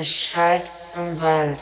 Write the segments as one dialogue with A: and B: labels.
A: Es schallt im Wald.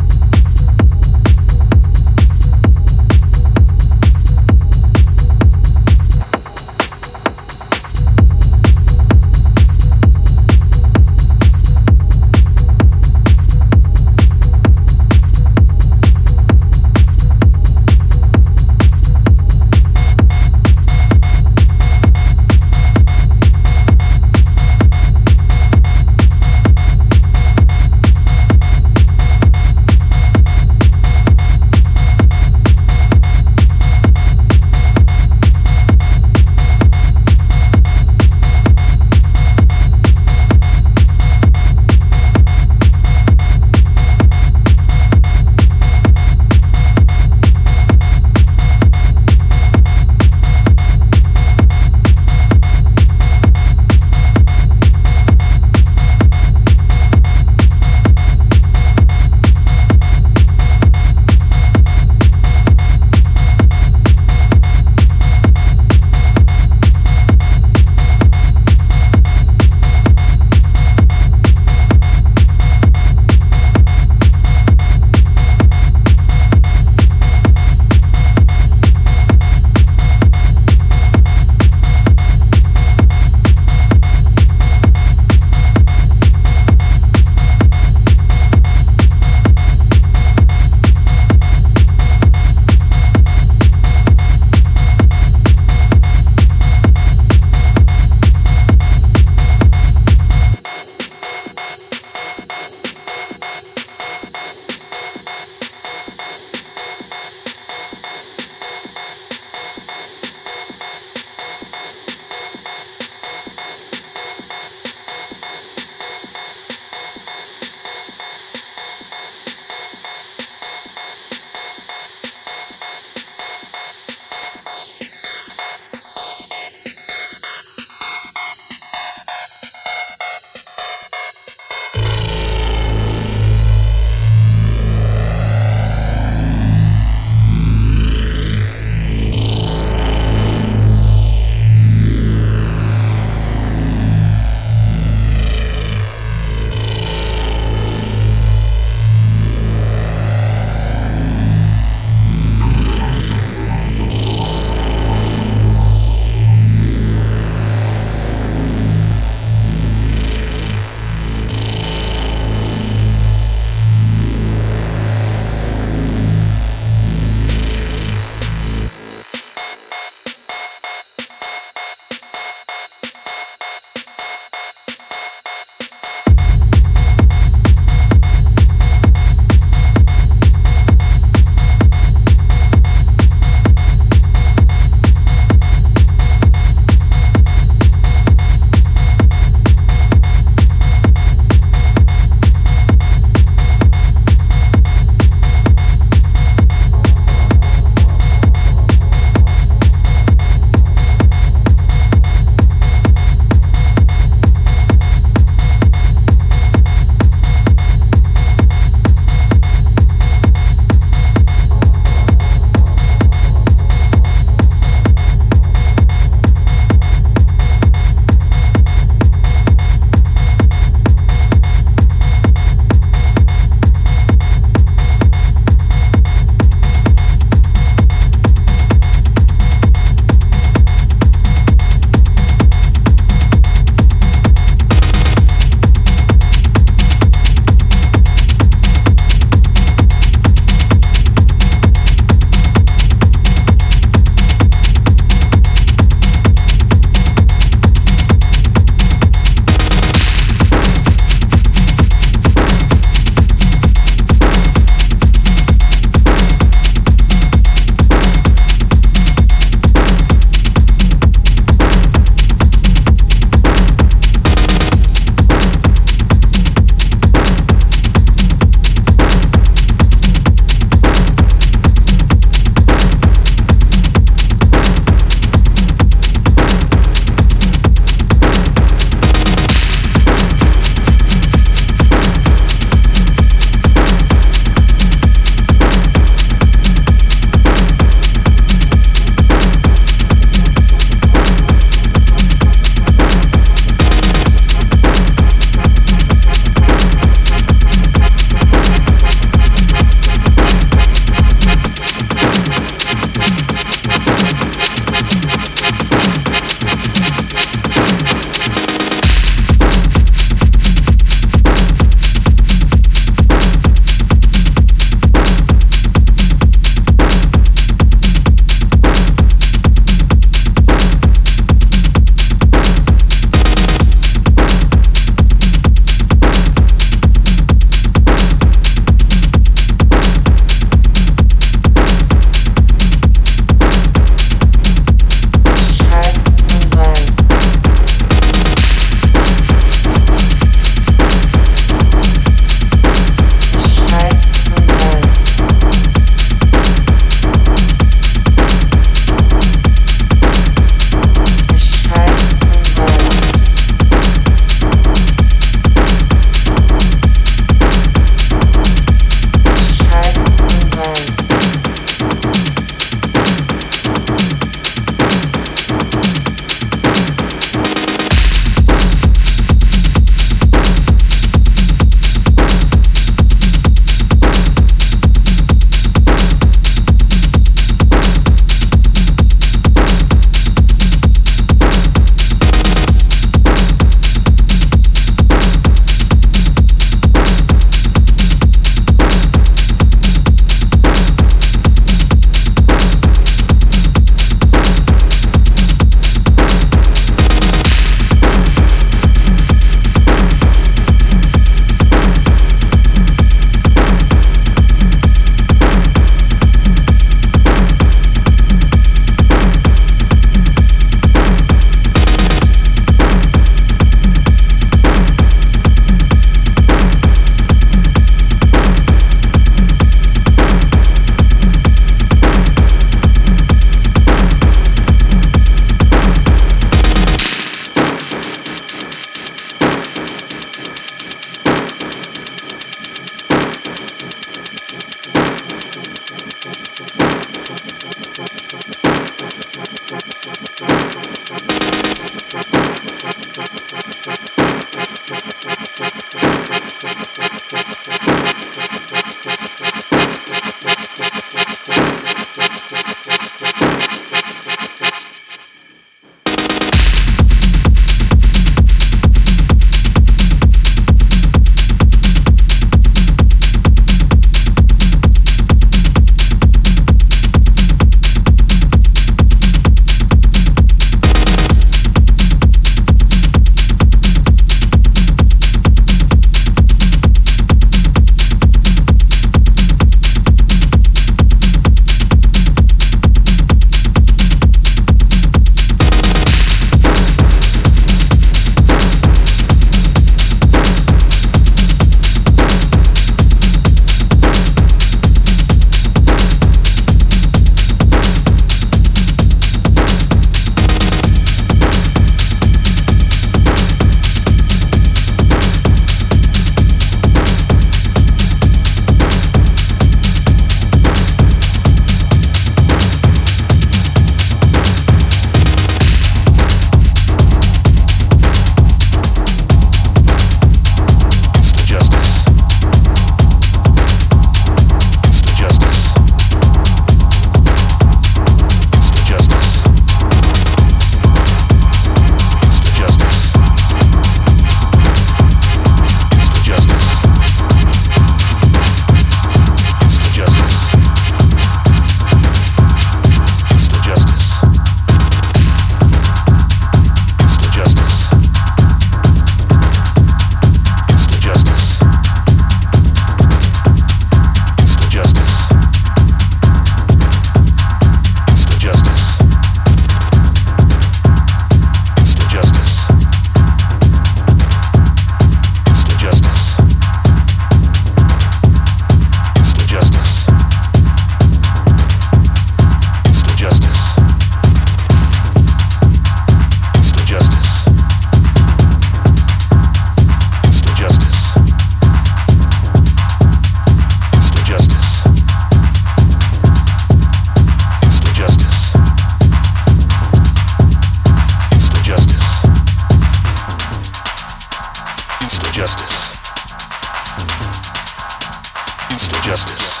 B: Instant justice.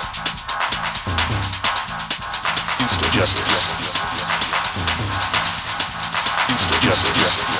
B: Instant justice. Instant justice.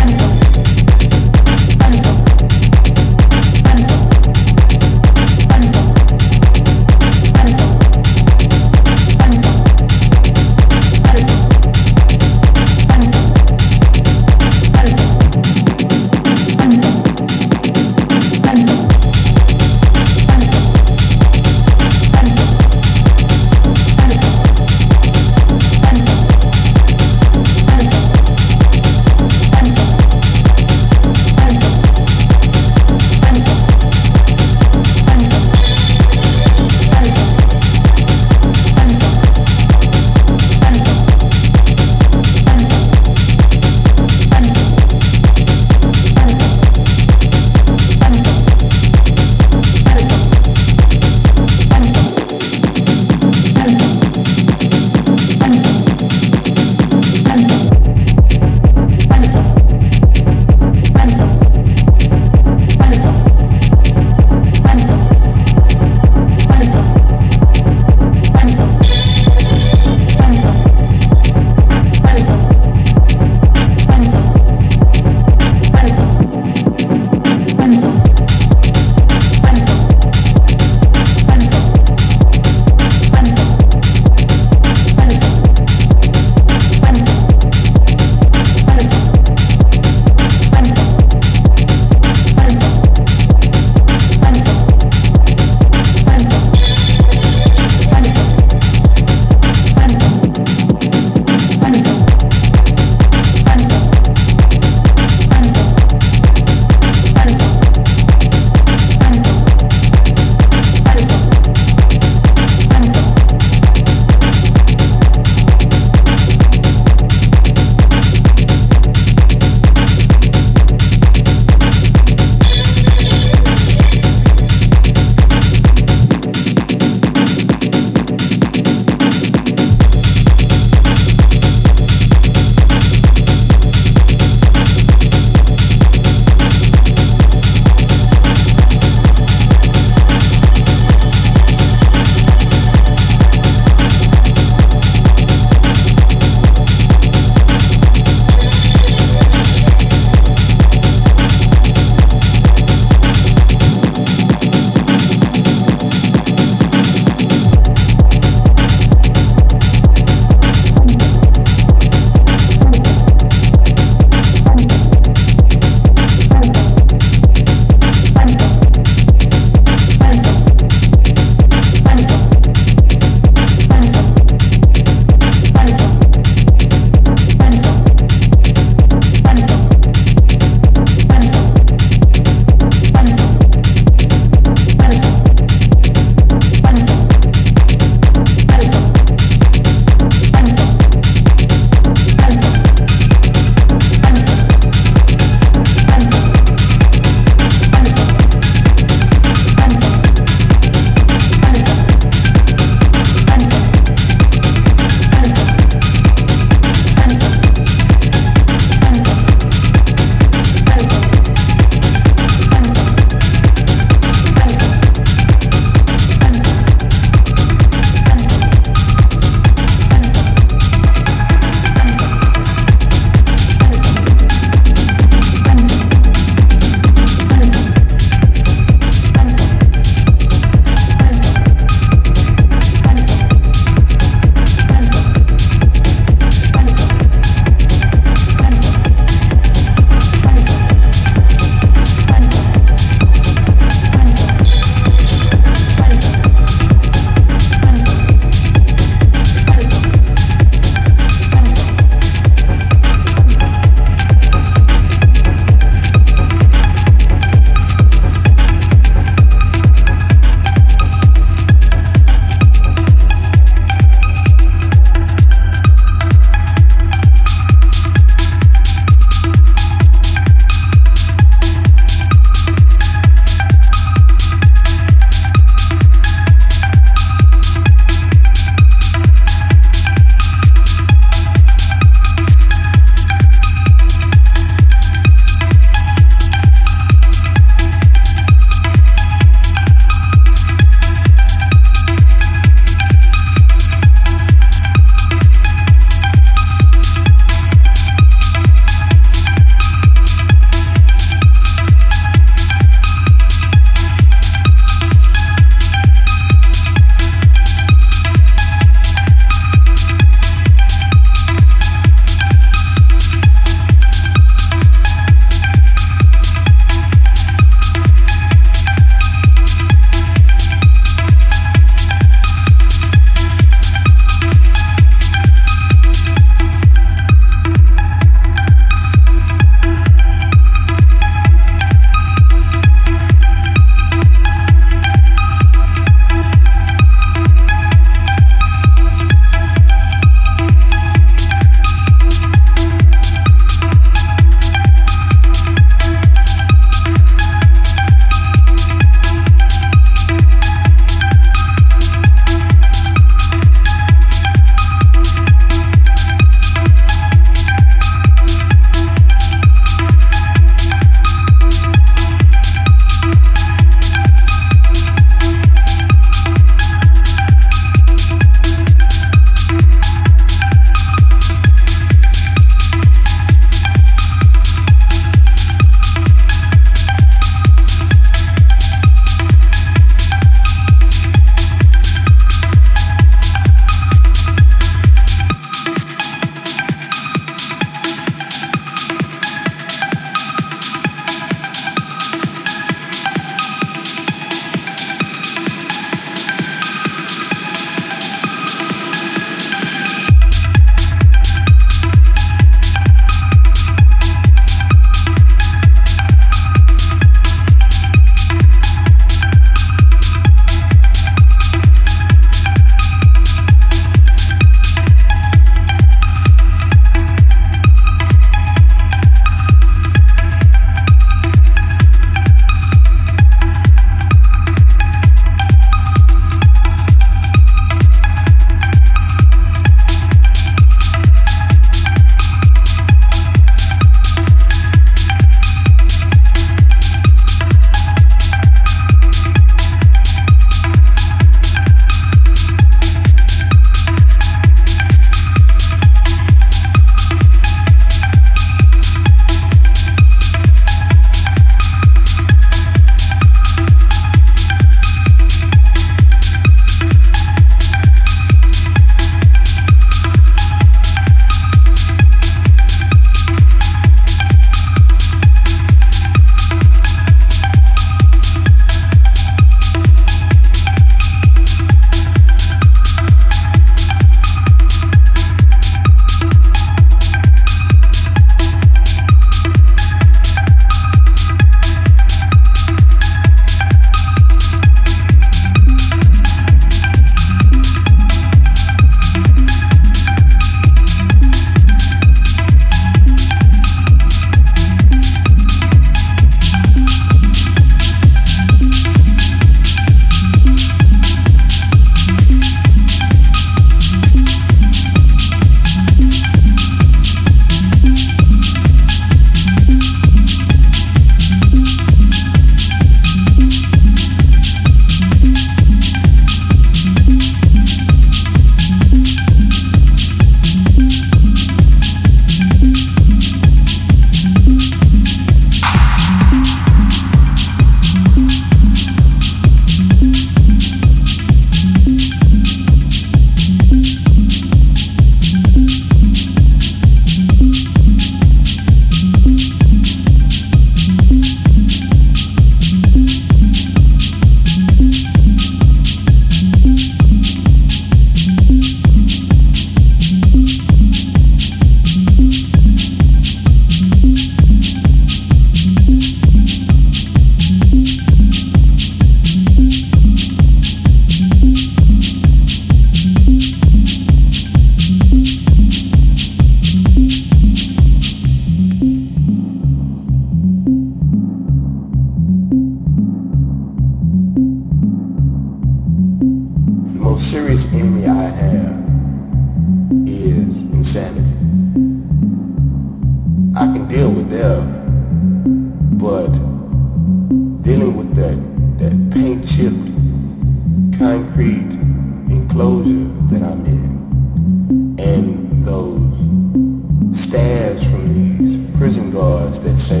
B: Guards that say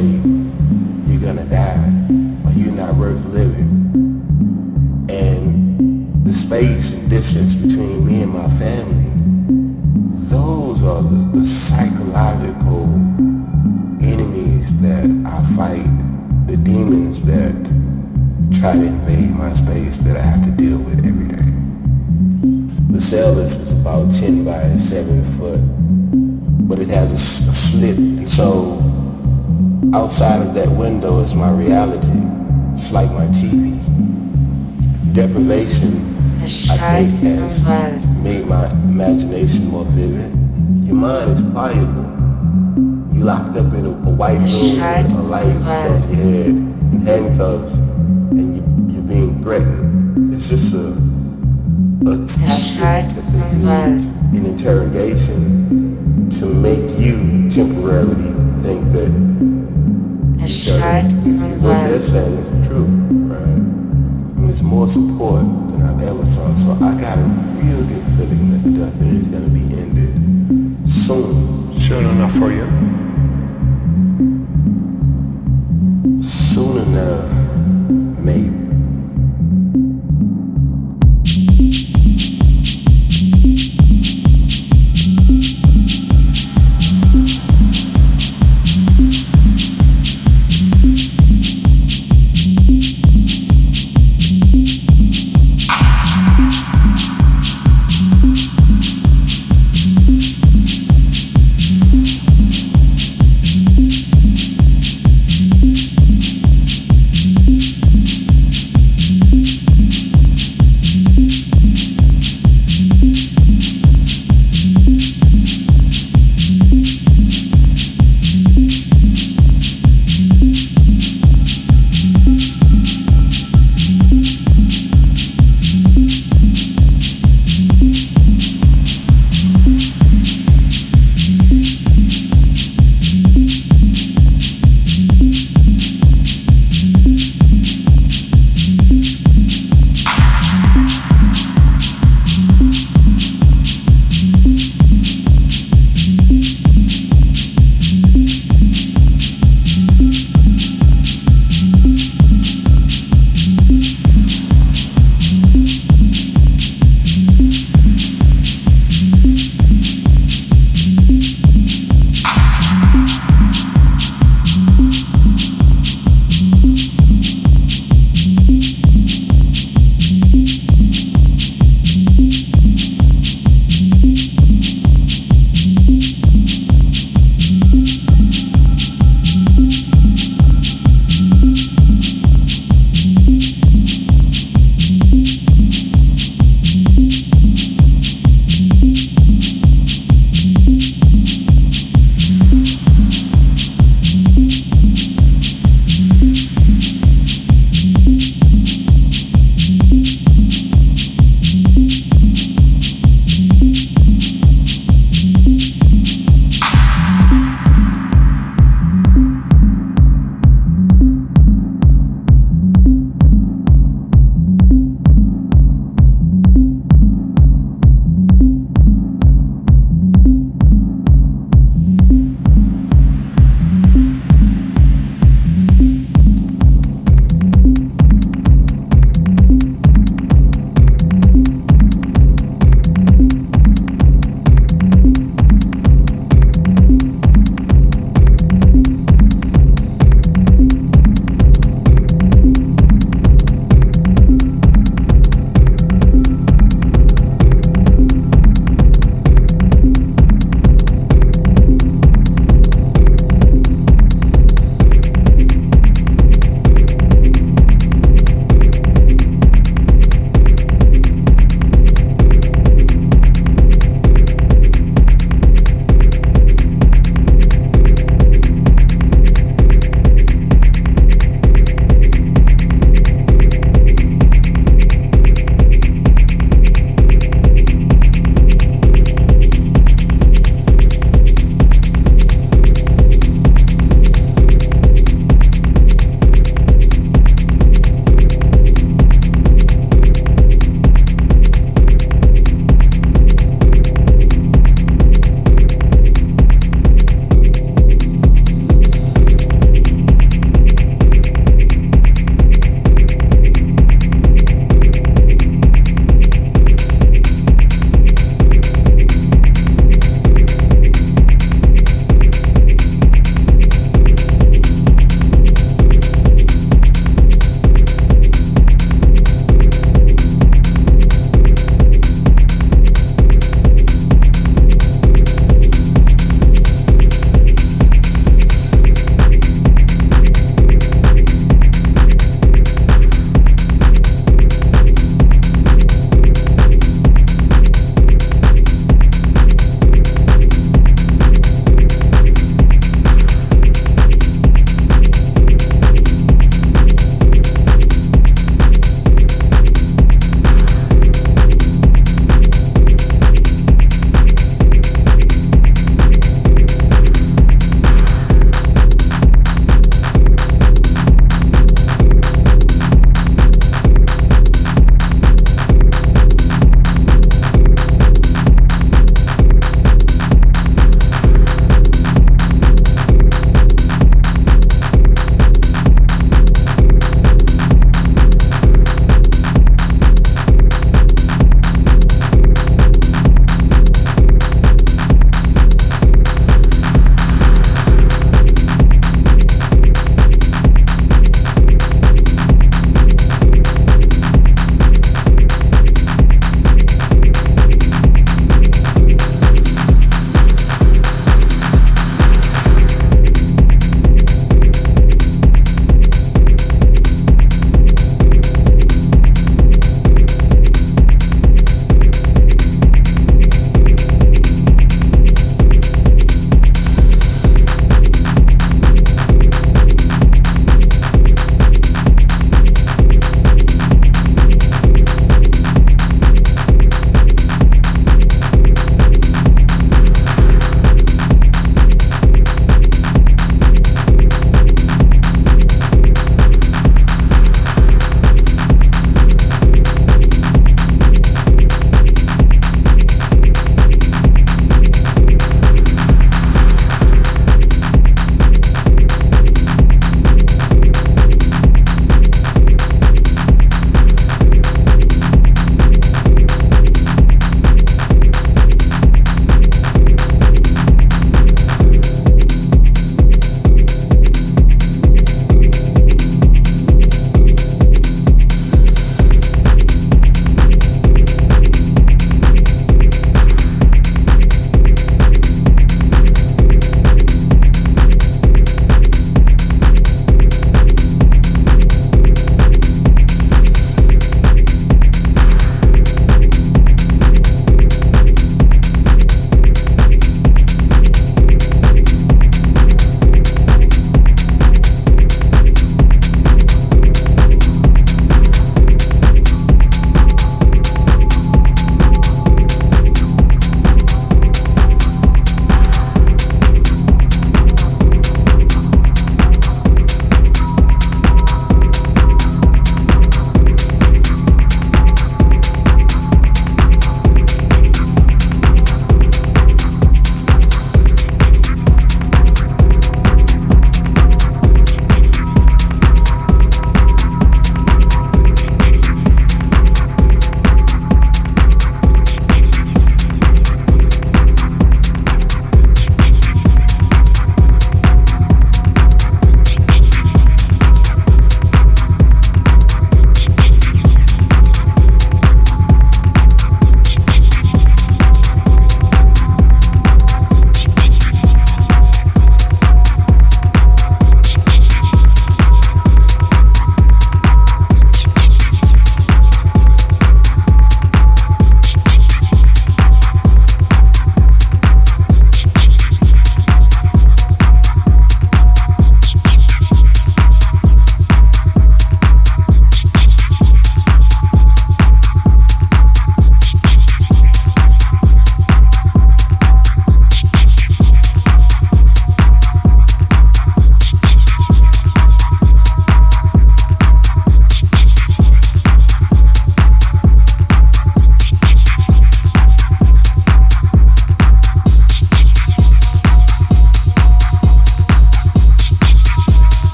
B: you're gonna die or you're not worth living and the space and distance between me and my family those are the, the psychological enemies that I fight the demons that try to invade my space that I have to deal with every day the cell is, is about 10 by 7 foot but it has a, a slit. So outside of that window is my reality. It's like my TV. Deprivation, I think, has made my imagination more vivid. Your mind is pliable. You locked up in a, a white room with a light above your head, and handcuffs, and you, you're being threatened. It's just a, a tactic that they use in interrogation to make you temporarily think that what they're saying is true, right? And it's more support than I've ever saw. So I got a real good feeling that the death penalty is going to be ended soon.
C: Soon enough for you?
B: Soon enough, maybe.